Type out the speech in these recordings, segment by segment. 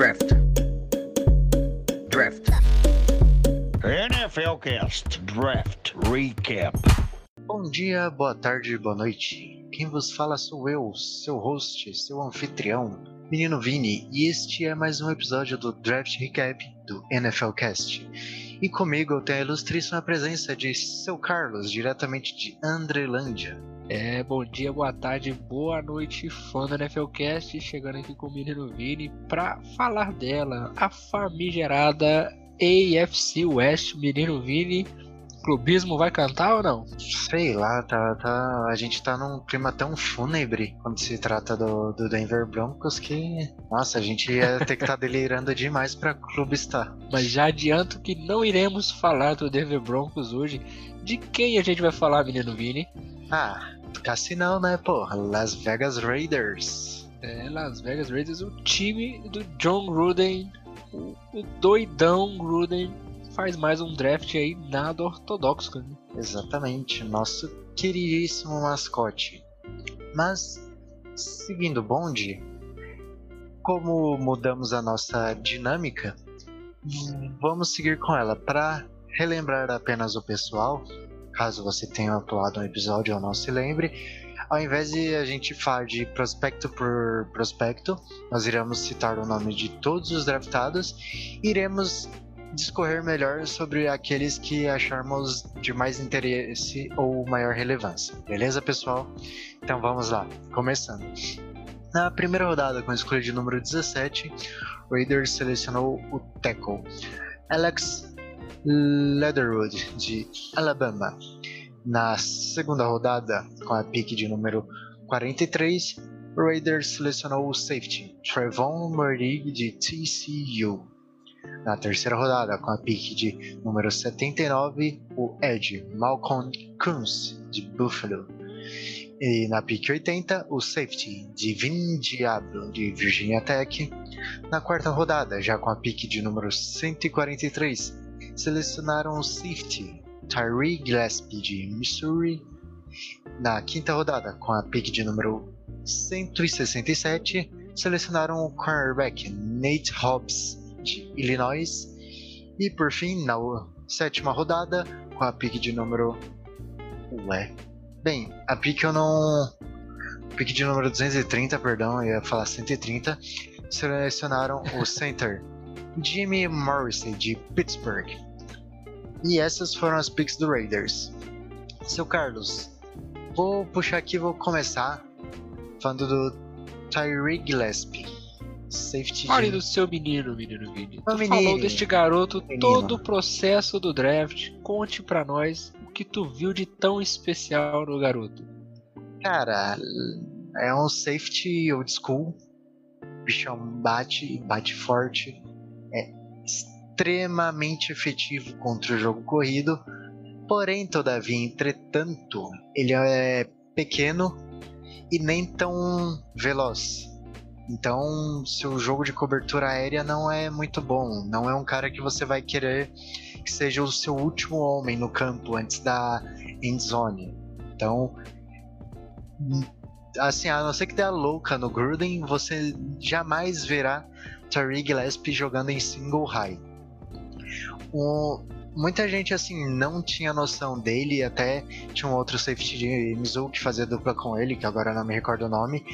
Draft. Draft. NFL Cast Draft Recap. Bom dia, boa tarde, boa noite. Quem vos fala sou eu, seu host, seu anfitrião, Menino Vini, e este é mais um episódio do Draft Recap do NFL Cast. E comigo eu tenho a ilustríssima presença de seu Carlos, diretamente de Andrelândia. É, bom dia, boa tarde, boa noite, fã do NFLcast, chegando aqui com o menino Vini pra falar dela, a famigerada AFC West, menino Vini. Clubismo vai cantar ou não? Sei lá, tá, tá, a gente tá num clima tão fúnebre quando se trata do, do Denver Broncos que, nossa, a gente ia ter que estar tá delirando demais pra clube estar. Mas já adianto que não iremos falar do Denver Broncos hoje. De quem a gente vai falar, menino Vini? Ah, Cassinão, né, pô? Las Vegas Raiders. É, Las Vegas Raiders, o time do John Gruden, o, o doidão Gruden, faz mais um draft aí nada ortodoxo, né? Exatamente, nosso queridíssimo mascote. Mas, seguindo o bonde, como mudamos a nossa dinâmica, vamos seguir com ela. Para relembrar apenas o pessoal, caso você tenha pulado um episódio ou não se lembre, ao invés de a gente falar de prospecto por prospecto, nós iremos citar o nome de todos os draftados e iremos discorrer melhor sobre aqueles que acharmos de mais interesse ou maior relevância. Beleza, pessoal? Então vamos lá, começando. Na primeira rodada, com a escolha de número 17, o Raiders selecionou o tackle Alex Leatherwood, de Alabama. Na segunda rodada, com a pick de número 43, o Raiders selecionou o safety Trevon Morig, de TCU. Na terceira rodada, com a pick de número 79, o Edge Malcolm Kunz, de Buffalo. E na pick 80, o safety Divin Diablo, de Virginia Tech. Na quarta rodada, já com a pick de número 143, selecionaram o safety Tyree Gillespie de Missouri. Na quinta rodada, com a pick de número 167, selecionaram o cornerback Nate Hobbs de Illinois. E por fim, na sétima rodada, com a pick de número. Ué. Bem, a pick eu não. Pick de número 230, perdão, eu ia falar 130. Selecionaram o center Jimmy Morrissey de Pittsburgh. E essas foram as picks do Raiders. Seu Carlos, vou puxar aqui vou começar falando do Tyree Gillespie. Safety Fale de... do seu menino, menino Vini. Tu menino. falou deste garoto Menino. todo o processo do draft. Conte pra nós o que tu viu de tão especial no garoto. Cara, é um safety old school. O bichão bate, bate forte. Extremamente efetivo contra o jogo corrido. Porém, todavia, entretanto, ele é pequeno e nem tão veloz. Então, seu jogo de cobertura aérea não é muito bom. Não é um cara que você vai querer que seja o seu último homem no campo antes da end zone. Então, assim, a não ser que dê a louca no Gruden, você jamais verá Tariq Gillespie jogando em single high. Muita gente assim não tinha noção dele, até tinha um outro safety de Mizzou que fazia dupla com ele, que agora não me recordo o nome.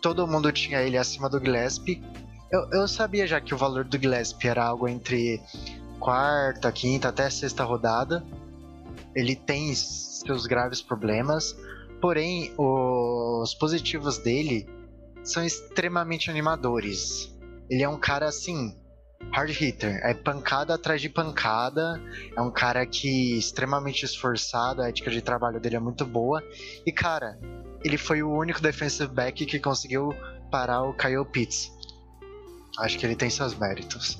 Todo mundo tinha ele acima do Gillespie. Eu, eu sabia já que o valor do Gillespie era algo entre quarta, quinta até sexta rodada. Ele tem seus graves problemas, porém os positivos dele são extremamente animadores. Ele é um cara assim, hard hitter, é pancada atrás de pancada, é um cara que extremamente esforçado, a ética de trabalho dele é muito boa. E cara, ele foi o único defensive back que conseguiu parar o Kyle Pitts. Acho que ele tem seus méritos.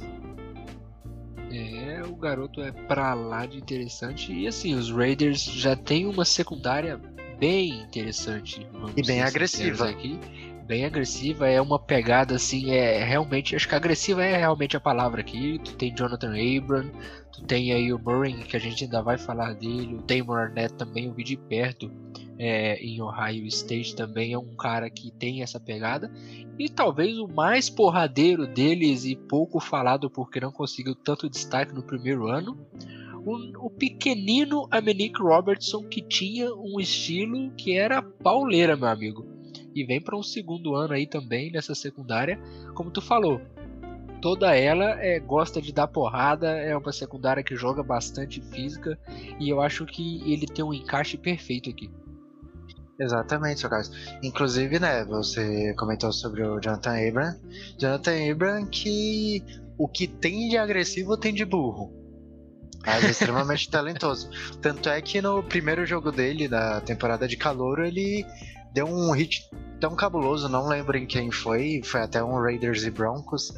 É, o garoto é pra lá de interessante. E assim, os Raiders já tem uma secundária bem interessante. E bem agressiva. Aqui. Bem agressiva, é uma pegada assim, é realmente, acho que agressiva é realmente a palavra aqui. Tu tem Jonathan Abram, tu tem aí o Murray, que a gente ainda vai falar dele, o Damon Arnett também, eu vi de perto é, em Ohio State também, é um cara que tem essa pegada. E talvez o mais porradeiro deles e pouco falado porque não conseguiu tanto destaque no primeiro ano, o, pequenino Amenick Robertson que tinha um estilo que era pauleira, meu amigo e vem para um segundo ano aí também nessa secundária, como tu falou. Toda ela é, gosta de dar porrada, é uma secundária que joga bastante física e eu acho que ele tem um encaixe perfeito aqui. Exatamente, seu Carlos. Inclusive, né, você comentou sobre o Jonathan Abram. Jonathan Abram que o que tem de agressivo tem de burro. Mas é extremamente talentoso. Tanto é que no primeiro jogo dele, da temporada de calor, ele deu um hit tão cabuloso, não lembro em quem foi, foi até um Raiders e Broncos.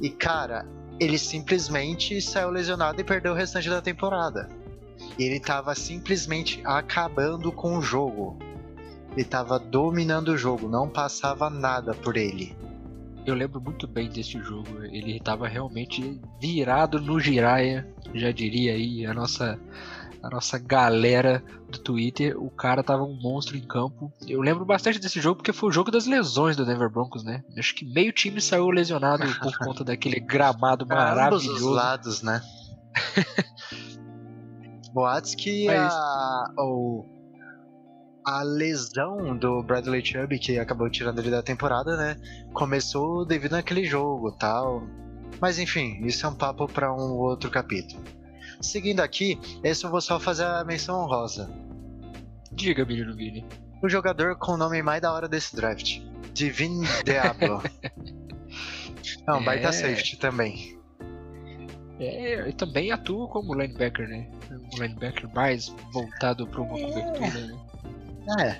E cara, ele simplesmente saiu lesionado e perdeu o restante da temporada. E ele tava simplesmente acabando com o jogo. Ele tava dominando o jogo, não passava nada por ele. Eu lembro muito bem desse jogo. Ele estava realmente virado no giraia, já diria aí a nossa a nossa galera do Twitter, o cara tava um monstro em campo. Eu lembro bastante desse jogo porque foi o jogo das lesões do Denver Broncos, né? Acho que meio time saiu lesionado por conta daquele gramado maravilhoso. Ambos os lados, né? Boatos que Mas... a, o, a lesão do Bradley Chubb, que acabou tirando ele da temporada, né? Começou devido àquele jogo tal. Mas enfim, isso é um papo para um outro capítulo. Seguindo aqui, esse eu vou só fazer a menção honrosa. Diga, menino Vini. O jogador com o nome mais da hora desse draft. Divine Diablo. Não, é... baita safety também. É, ele também atua como linebacker, né? Um linebacker mais voltado para uma cobertura, né? É,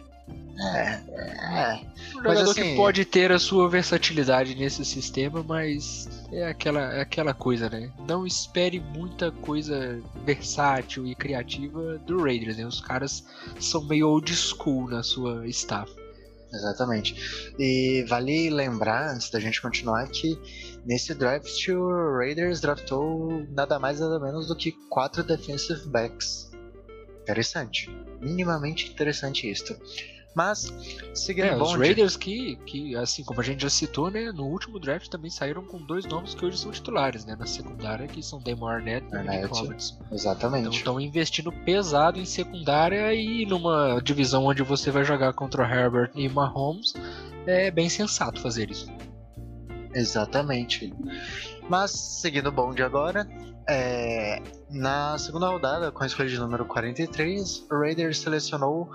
é, é. Um jogador assim, que pode ter a sua versatilidade nesse sistema, mas é aquela, é aquela coisa, né? Não espere muita coisa versátil e criativa do Raiders, né? Os caras são meio old school na sua staff. Exatamente. E vale lembrar, antes da gente continuar, que nesse draft o Raiders draftou nada mais nada menos do que quatro defensive backs. Interessante. Minimamente interessante isto. Mas, seguindo é, Os Raiders que, que, assim como a gente já citou, né, no último draft também saíram com dois nomes que hoje são titulares, né, na secundária, que são Damon Arnett e Nick Roberts. Exatamente. Então estão investindo pesado em secundária e numa divisão onde você vai jogar contra Herbert e Mahomes, é bem sensato fazer isso. Exatamente. Mas, seguindo o bonde agora, é, na segunda rodada, com a escolha de número 43, o Raiders selecionou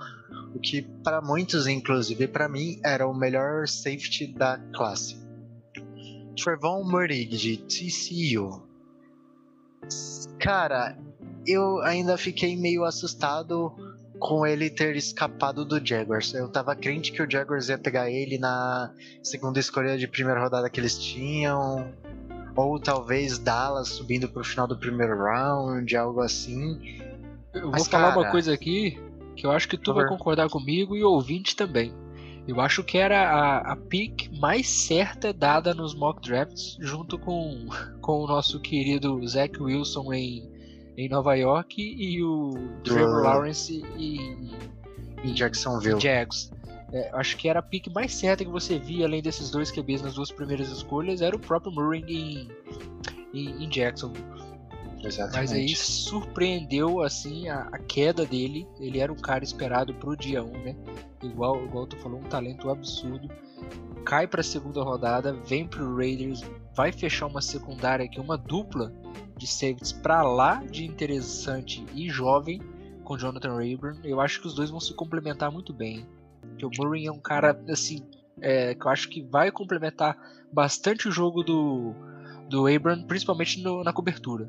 o que para muitos, inclusive para mim, era o melhor safety da classe. Trevon Murig, de TCU. Cara, eu ainda fiquei meio assustado com ele ter escapado do Jaguars. Eu tava crente que o Jaguars ia pegar ele na segunda escolha de primeira rodada que eles tinham. Ou talvez Dallas subindo pro final do primeiro round, algo assim. Eu Mas, vou falar cara, uma coisa aqui que eu acho que tu vai concordar comigo e o ouvinte também. Eu acho que era a, a pick mais certa dada nos mock drafts, junto com, com o nosso querido Zach Wilson em, em Nova York e o Trevor Lawrence e, em Jacksonville. Jags. É, acho que era a pick mais certa que você via, além desses dois QBs nas duas primeiras escolhas, era o próprio Murray em, em, em Jacksonville. Exatamente. Mas aí surpreendeu assim a, a, queda dele. Ele era um cara esperado pro dia 1, né? Igual, igual tu falou, um talento absurdo. Cai pra segunda rodada, vem pro Raiders, vai fechar uma secundária aqui, uma dupla de safeties pra lá de interessante e jovem com Jonathan Rayburn. Eu acho que os dois vão se complementar muito bem. Porque o Murray é um cara assim é, que eu acho que vai complementar bastante o jogo do, do Abram, principalmente no, na cobertura.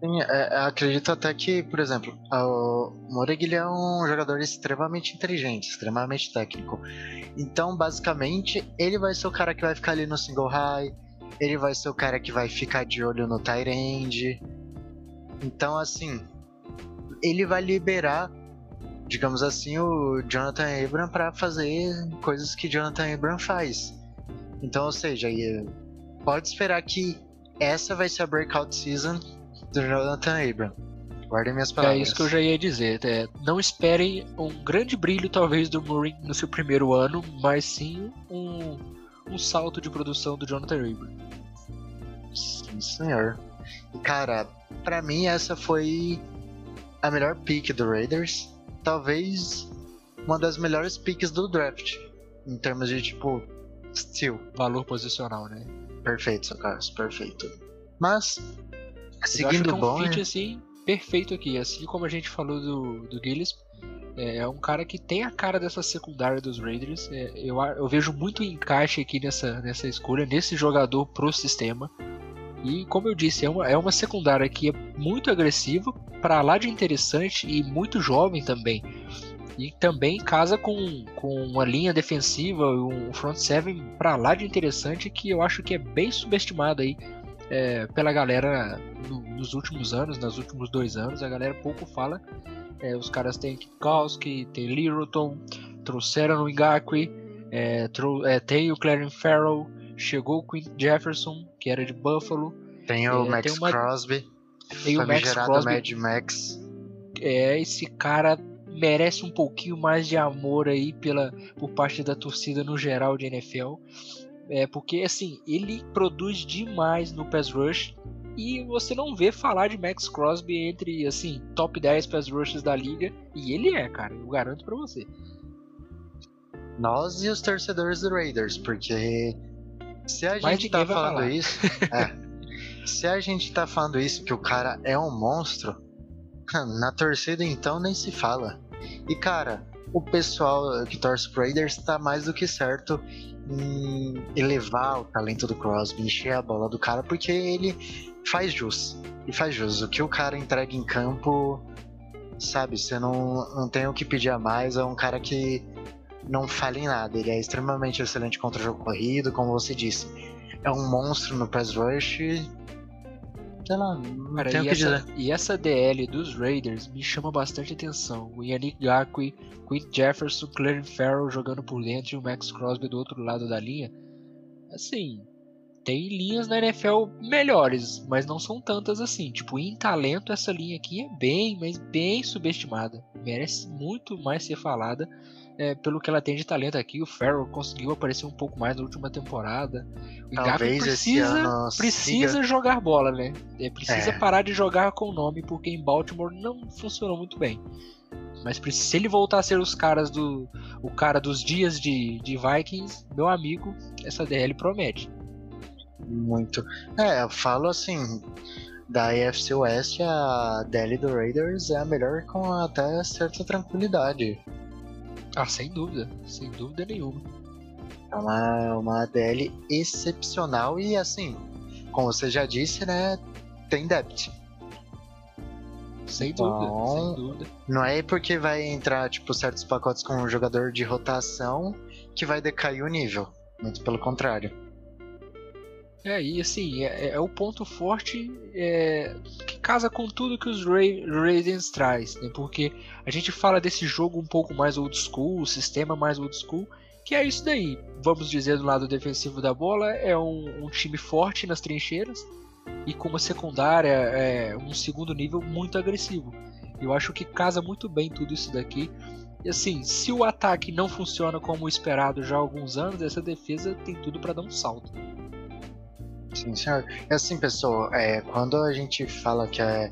Sim, é, é, acredito até que, por exemplo, o Moreg é um jogador extremamente inteligente, extremamente técnico. Então, basicamente, ele vai ser o cara que vai ficar ali no single high, ele vai ser o cara que vai ficar de olho no end. Então, assim, ele vai liberar digamos assim, o Jonathan Abram para fazer coisas que Jonathan Abram faz. Então, ou seja, pode esperar que essa vai ser a breakout season do Jonathan Abram. Guardem minhas palavras. É isso que eu já ia dizer. É, não esperem um grande brilho, talvez, do Murray no seu primeiro ano, mas sim um, um salto de produção do Jonathan Abram. Sim, senhor. Cara, para mim essa foi a melhor pick do Raiders. Talvez uma das melhores picks do draft. Em termos de, tipo, steel. Valor posicional, né? Perfeito, seu Carlos, perfeito. Mas, eu seguindo acho que é um bom. fit, né? assim, perfeito aqui. Assim como a gente falou do, do Gillis, é, é um cara que tem a cara dessa secundária dos Raiders. É, eu, eu vejo muito encaixe aqui nessa, nessa escolha, nesse jogador pro sistema. E como eu disse, é uma, é uma secundária que é muito agressiva, para lá de interessante e muito jovem também. E também casa com, com uma linha defensiva, um front seven para lá de interessante que eu acho que é bem subestimado aí é, pela galera no- nos últimos anos, nos últimos dois anos, a galera pouco fala. É, os caras têm Kikowski, tem Littleton, trouxeram o Ngakwe, é, trou- é, tem o Clarence Farrell, chegou o Quint Jefferson, que era de Buffalo, Tem o É, Max tem uma- Crosby, tem o Max Crosby, Mad Max. é, esse cara merece um pouquinho mais de amor aí pela, por parte da torcida no geral de NFL. É, porque assim, ele produz demais no pass rush e você não vê falar de Max Crosby entre assim, top 10 pass rushes da liga, e ele é, cara, eu garanto pra você. Nós e os torcedores do Raiders, porque se a Mas gente tá falando isso, é, se a gente tá falando isso que o cara é um monstro, na torcida então nem se fala. E cara, o pessoal que torce pro Raiders tá mais do que certo em elevar o talento do Crosby, encher a bola do cara, porque ele faz jus. E faz jus. O que o cara entrega em campo, sabe, você não, não tem o que pedir a mais, é um cara que não falha em nada. Ele é extremamente excelente contra o jogo corrido, como você disse. É um monstro no pass rush. Sei lá, não Cara, tenho o e, que essa, dizer. e essa DL dos Raiders me chama bastante atenção. O Yannick Ngakwe, Quint Jefferson, Clarence Farrell jogando por dentro e o Max Crosby do outro lado da linha. Assim, tem linhas na NFL melhores, mas não são tantas assim. Tipo, em talento, essa linha aqui é bem, mas bem subestimada. Merece muito mais ser falada é, pelo que ela tem de talento aqui. O Farrell conseguiu aparecer um pouco mais na última temporada. O Talvez precisa precisa siga- jogar bola, né? É, precisa É. parar de jogar com o nome, porque em Baltimore não funcionou muito bem. Mas se ele voltar a ser os caras do. o cara dos dias de, de Vikings, meu amigo, essa DL promete. Muito. É, eu falo assim. Da AFC West, a DL do Raiders é a melhor com até certa tranquilidade. Ah, sem dúvida, sem dúvida nenhuma. É uma, uma DL excepcional e assim, como você já disse, né? Tem depth. Sem Então- dúvida, sem dúvida. Não é porque vai entrar, tipo, certos pacotes com um jogador de rotação que vai decair o nível. Muito pelo contrário. É, e assim, é, é o ponto forte é, que casa com tudo que os Ra- Ravens traz, né? Porque a gente fala desse jogo um pouco mais old school, o sistema mais old school, que é isso daí. Vamos dizer, do lado defensivo da bola, é um, um time forte nas trincheiras e com uma secundária, é, um segundo nível muito agressivo. Eu acho que casa muito bem tudo isso daqui. E assim, se o ataque não funciona como esperado já há alguns anos, essa defesa tem tudo para dar um salto. Sim, senhor. É assim, pessoal, é, quando a gente fala que é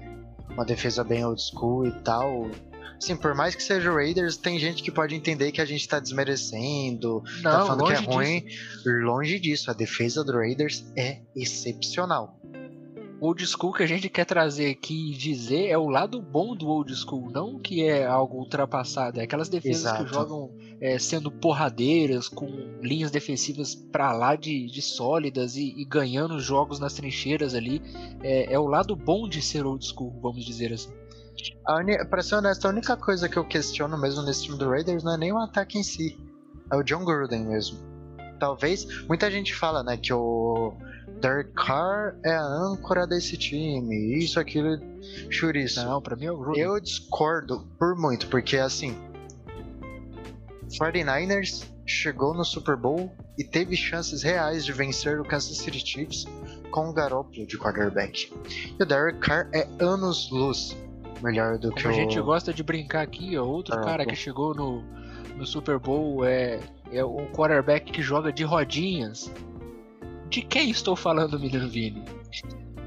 uma defesa bem old school e tal. Assim, por mais que seja o Raiders, tem gente que pode entender que a gente tá desmerecendo, tá Não, falando que é ruim. disso. Longe disso, a defesa do Raiders é excepcional. Old school que a gente quer trazer aqui e dizer é o lado bom do old school, não que é algo ultrapassado. É aquelas defesas Exato. que jogam é, sendo porradeiras, com linhas defensivas pra lá de, de sólidas e, e ganhando os jogos nas trincheiras ali. É, é o lado bom de ser old school, vamos dizer assim. Pra ser honesto, a única coisa que eu questiono mesmo nesse time do Raiders não é nem o ataque em si. É o John Gruden mesmo. Talvez. Muita gente fala, né, que o Derek Carr é a âncora desse time. Isso, aquilo, churiço. Não, pra mim é o Gruden. Eu discordo por muito, porque assim. 49ers chegou no Super Bowl e teve chances reais de vencer o Kansas City Chiefs com o Garoppolo de quarterback. E o Derek Carr é anos luz melhor do Como que a o gente gosta de brincar aqui, ó, outro cara que chegou no, no Super Bowl é, é o quarterback que joga de rodinhas. De quem estou falando, menino Vini?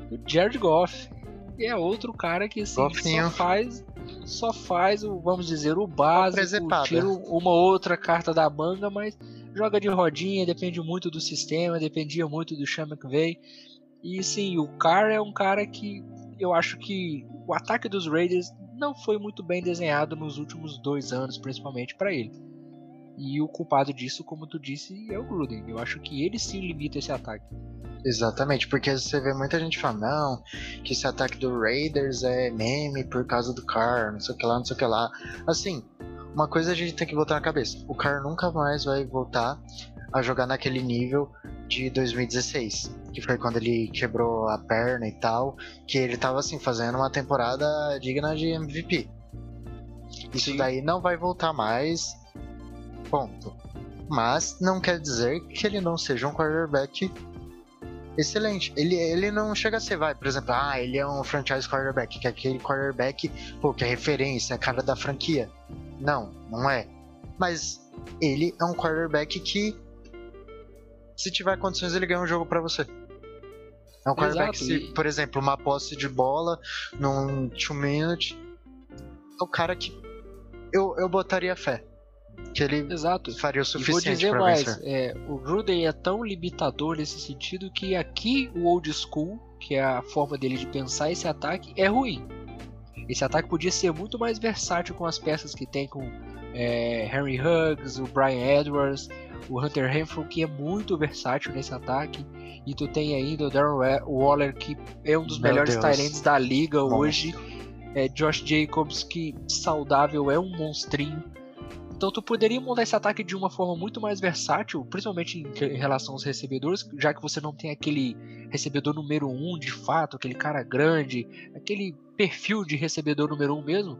Do Jared Goff. E é outro cara que assim, só faz só faz o, vamos dizer, o básico, tira uma outra carta da manga, mas joga de rodinha, depende muito do sistema, dependia muito do Sean McVay. E sim, o Carr é um cara que eu acho que o ataque dos Raiders não foi muito bem desenhado nos últimos dois anos, principalmente para ele. E o culpado disso, como tu disse, é o Gruden. Eu acho que ele sim limita esse ataque. Exatamente, porque você vê muita gente falando, não, que esse ataque do Raiders é meme por causa do Carr, não sei o que lá, não sei o que lá. Assim, uma coisa a gente tem que botar na cabeça: o Carr nunca mais vai voltar a jogar naquele nível de 2016, que foi quando ele quebrou a perna e tal, que ele tava assim, fazendo uma temporada digna de MVP. Isso Sim. daí não vai voltar mais, ponto. Mas não quer dizer que ele não seja um quarterback excelente. Ele, ele não chega a ser, vai, por exemplo, ah, ele é um franchise quarterback, que é aquele quarterback, pô, que é referência, é cara da franquia. Não, não é. Mas ele é um quarterback que, se tiver condições, ele ganha um jogo pra você. É um quarterback, se, por exemplo, uma posse de bola num two minute, é o cara que eu, eu botaria fé. Que ele Exato. faria o E vou suficiente dizer pra mais, vencer. é, o Gruden é tão limitador nesse sentido que aqui o old school, que é a forma dele de pensar esse ataque, é ruim. Esse ataque podia ser muito mais versátil com as peças que tem com é, Henry Huggs, o Brian Edwards, o Hunter Renfrew, que é muito versátil nesse ataque. E tu tem ainda o Darren Wa- Waller, que é um dos Meu melhores ends da liga hoje. É, Josh Jacobs, que saudável é um monstrinho. Então tu poderia montar esse ataque de uma forma muito mais versátil, principalmente em, em relação aos recebedores, já que você não tem aquele recebedor número um de fato, aquele cara grande, aquele perfil de recebedor número um mesmo.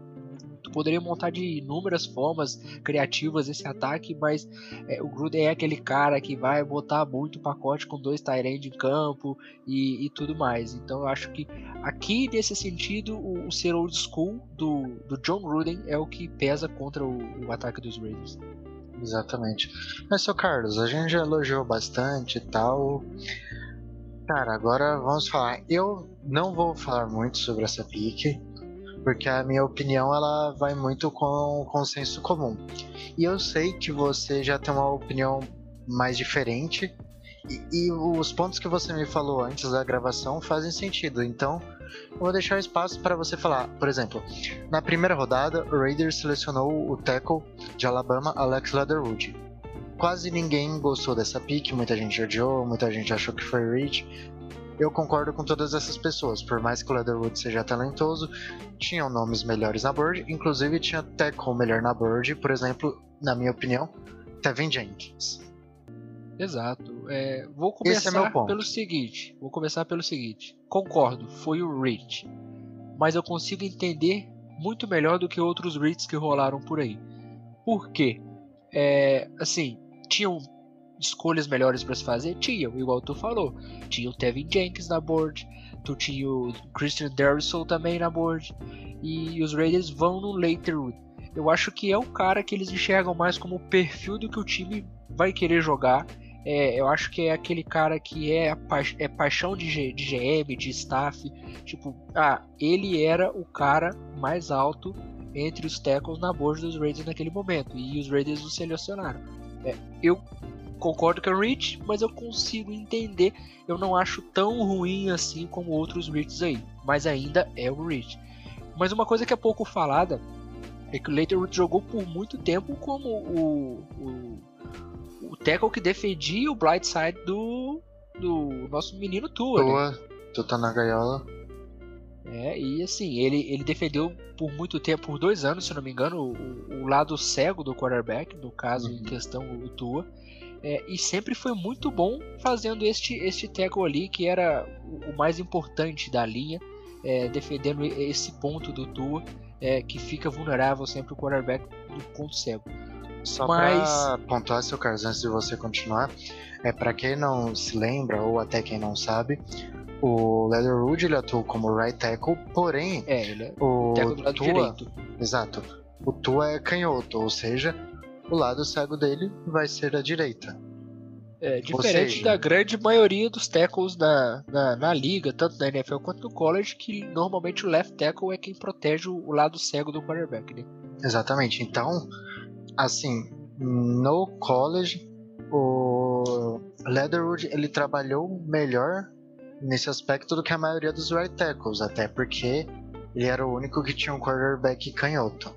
Tu poderia montar de inúmeras formas criativas esse ataque, mas é, o Gruden é aquele cara que vai botar muito pacote com dois Tyrande em campo e, e tudo mais. Então eu acho que aqui nesse sentido o, o ser old school do, do John Gruden é o que pesa contra o, o ataque dos Raiders. Exatamente. Mas, seu Carlos, a gente já elogiou bastante e tal. Cara, agora vamos falar. Eu não vou falar muito sobre essa pique, porque a minha opinião ela vai muito com o consenso comum. E eu sei que você já tem uma opinião mais diferente, e, e os pontos que você me falou antes da gravação fazem sentido. Então, eu vou deixar espaço para você falar. Por exemplo, na primeira rodada, o Raiders selecionou o tackle de Alabama, Alex Leatherwood. Quase ninguém gostou dessa pick, muita gente odiou, muita gente achou que foi reach. Eu concordo com todas essas pessoas, por mais que o Leatherwood seja talentoso, tinham nomes melhores na board, inclusive tinha tackle melhor na board, por exemplo, na minha opinião, Tevin Jenkins. Exato. É, vou é começar ponto. pelo seguinte. Vou começar pelo seguinte. Concordo, foi o Rich. Mas eu consigo entender muito melhor do que outros Rits que rolaram por aí. Por quê? É, assim, tinham escolhas melhores para se fazer? Tinham, igual tu falou. Tinha o Tevin Jenkins na board, tu tinha o Christian Darrisaw também na board, e os Raiders vão no Laterwood. Eu acho que é o cara que eles enxergam mais como o perfil do que o time vai querer jogar. É, eu acho que é aquele cara que é, pa é paixão de, de GM, de staff. Tipo, ah, ele era o cara mais alto entre os tackles na board dos Raiders naquele momento. E os Raiders o selecionaram. É, eu concordo com o Rich, mas eu consigo entender. Eu não acho tão ruim assim como outros Riches aí. Mas ainda é o Rich. Mas uma coisa que é pouco falada é que o Leiterwood jogou por muito tempo como o, o, o tackle que defendia o blind side do, do nosso menino Tua. né? Tua, tu tá na gaiola. É, e assim, ele, ele defendeu por muito tempo, por dois anos, se não me engano, o, o lado cego do quarterback, no caso em Uhum. questão o Tua. É, e sempre foi muito bom fazendo este, este tackle ali, que era o, o mais importante da linha, é, defendendo esse ponto do Tua, é, que fica vulnerável sempre o quarterback do ponto cego. Só Mas- pra pontuar, seu Carlos, antes de você continuar, é para quem não se lembra, ou até quem não sabe, o Leatherwood ele atuou como right tackle, porém, É, ele é o tackle do lado Tua, direito. exato, o Tua é canhoto, ou seja, o lado cego dele vai ser a direita. É, diferente seja- da grande maioria dos tackles na, na, na liga, tanto na NFL quanto no college, que normalmente o left tackle é quem protege o, lado cego do quarterback, né? Exatamente. Então, assim, no college, o Leatherwood ele trabalhou melhor nesse aspecto do que a maioria dos right tackles, até porque ele era o único que tinha um quarterback canhoto.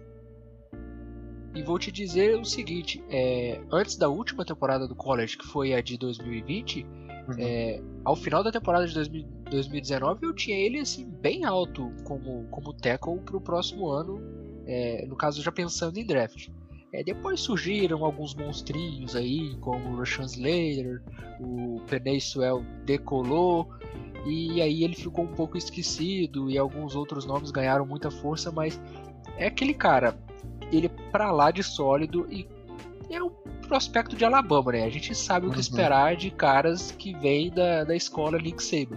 E vou te dizer o seguinte: é, antes da última temporada do college, que foi a de 2020, Uhum. é, ao final da temporada de 2000 2019 eu tinha ele assim bem alto como, como tackle para o próximo ano, é, no caso já pensando em draft. É, depois surgiram alguns monstrinhos aí, como o Rashan Slater, o Penei decolou, e aí ele ficou um pouco esquecido, e alguns outros nomes ganharam muita força, mas é aquele cara, ele é pra lá de sólido e é um prospecto de Alabama, né? A gente sabe o que Uhum. esperar de caras que vêm da, da escola Nick Saban.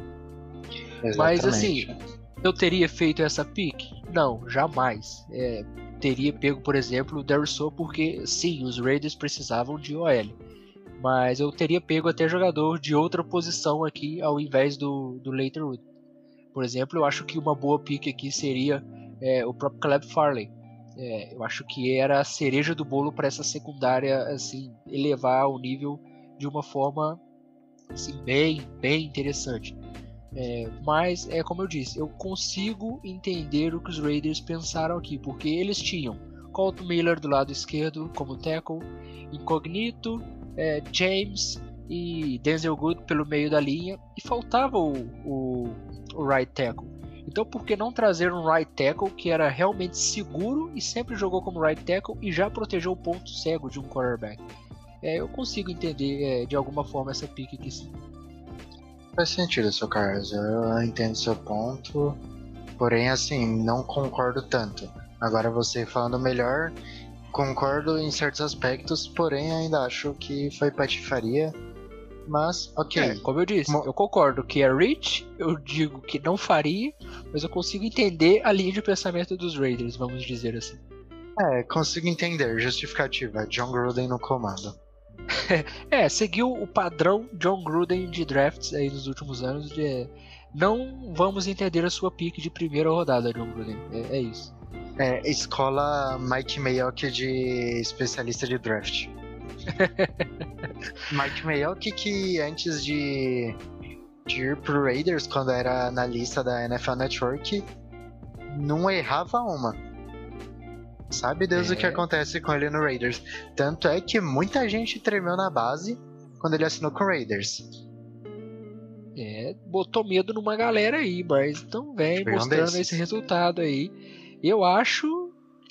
Mas, assim. Eu teria feito essa pick? Não, jamais. É, teria pego, por exemplo, o Darius porque sim, os Raiders precisavam de OL. Mas eu teria pego até jogador de outra posição aqui ao invés do, do Leiterwood. Por exemplo, eu acho que uma boa pick aqui seria é, o próprio Caleb Farley. É, eu acho que era a cereja do bolo para essa secundária assim elevar o nível de uma forma assim, bem, bem interessante. É, mas é como eu disse, eu consigo entender o que os Raiders pensaram aqui, porque eles tinham Colton Miller do lado esquerdo como tackle, Incognito, é, James e Denzel Good pelo meio da linha, e faltava o, o, o right tackle. Então por que não trazer um right tackle que era realmente seguro e sempre jogou como right tackle e já protegeu o ponto cego de um quarterback? É, eu consigo entender é, de alguma forma essa pique aqui sim. Faz sentido, seu Carlos. Eu entendo seu ponto. Porém, assim, não concordo tanto. Agora você falando melhor, concordo em certos aspectos, porém ainda acho que foi patifaria. Mas, ok. É, como eu disse, Mo- eu concordo que é rich, eu digo que não faria, mas eu consigo entender a linha de pensamento dos Raiders, vamos dizer assim. É, consigo entender. Justificativa. John Gruden no comando. É, seguiu o padrão John Gruden de drafts aí nos últimos anos de não vamos entender a sua pick de primeira rodada, John Gruden. É, é isso. É, escola Mike Mayock de especialista de draft. Mike Mayock que antes de, de ir pro Raiders, quando era analista da NFL Network, não errava uma. Sabe Deus o que É. acontece com ele no Raiders. Tanto é que muita gente tremeu na base quando ele assinou com o Raiders. É, botou medo numa galera aí, mas então vem um mostrando esse resultado aí. Eu acho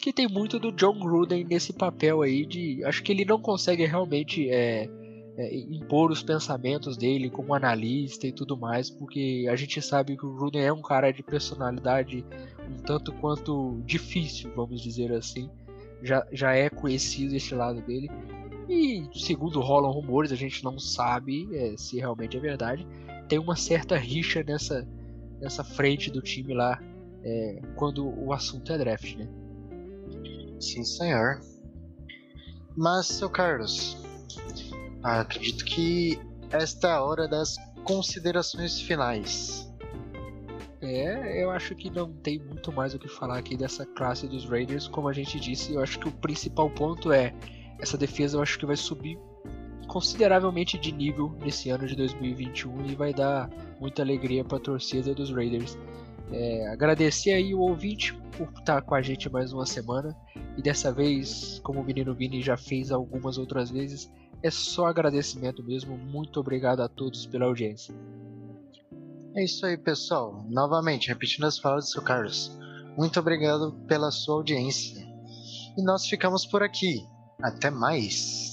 que tem muito do John Gruden nesse papel aí de. Acho que ele não consegue realmente é, é, impor os pensamentos dele como analista e tudo mais, porque a gente sabe que o Gruden é um cara de personalidade um tanto quanto difícil, vamos dizer assim. Já, já é conhecido esse lado dele. E segundo rolam rumores, a gente não sabe é, se realmente é verdade. Tem uma certa rixa nessa, nessa frente do time lá é, quando o assunto é draft, né? Sim, senhor. Mas, seu Carlos, acredito que esta é a hora das considerações finais. É, eu acho que não tem muito mais o que falar aqui dessa classe dos Raiders. Como a gente disse, eu acho que o principal ponto é essa defesa. Eu acho que vai subir consideravelmente de nível nesse ano de 2021 e vai dar muita alegria para a torcida dos Raiders. É, agradecer aí o ouvinte por estar com a gente mais uma semana e dessa vez, como o menino Vini já fez algumas outras vezes, é só agradecimento mesmo. Muito obrigado a todos pela audiência. É isso aí, pessoal. Novamente, repetindo as palavras do seu Carlos. Muito obrigado pela sua audiência. E nós ficamos por aqui. Até mais.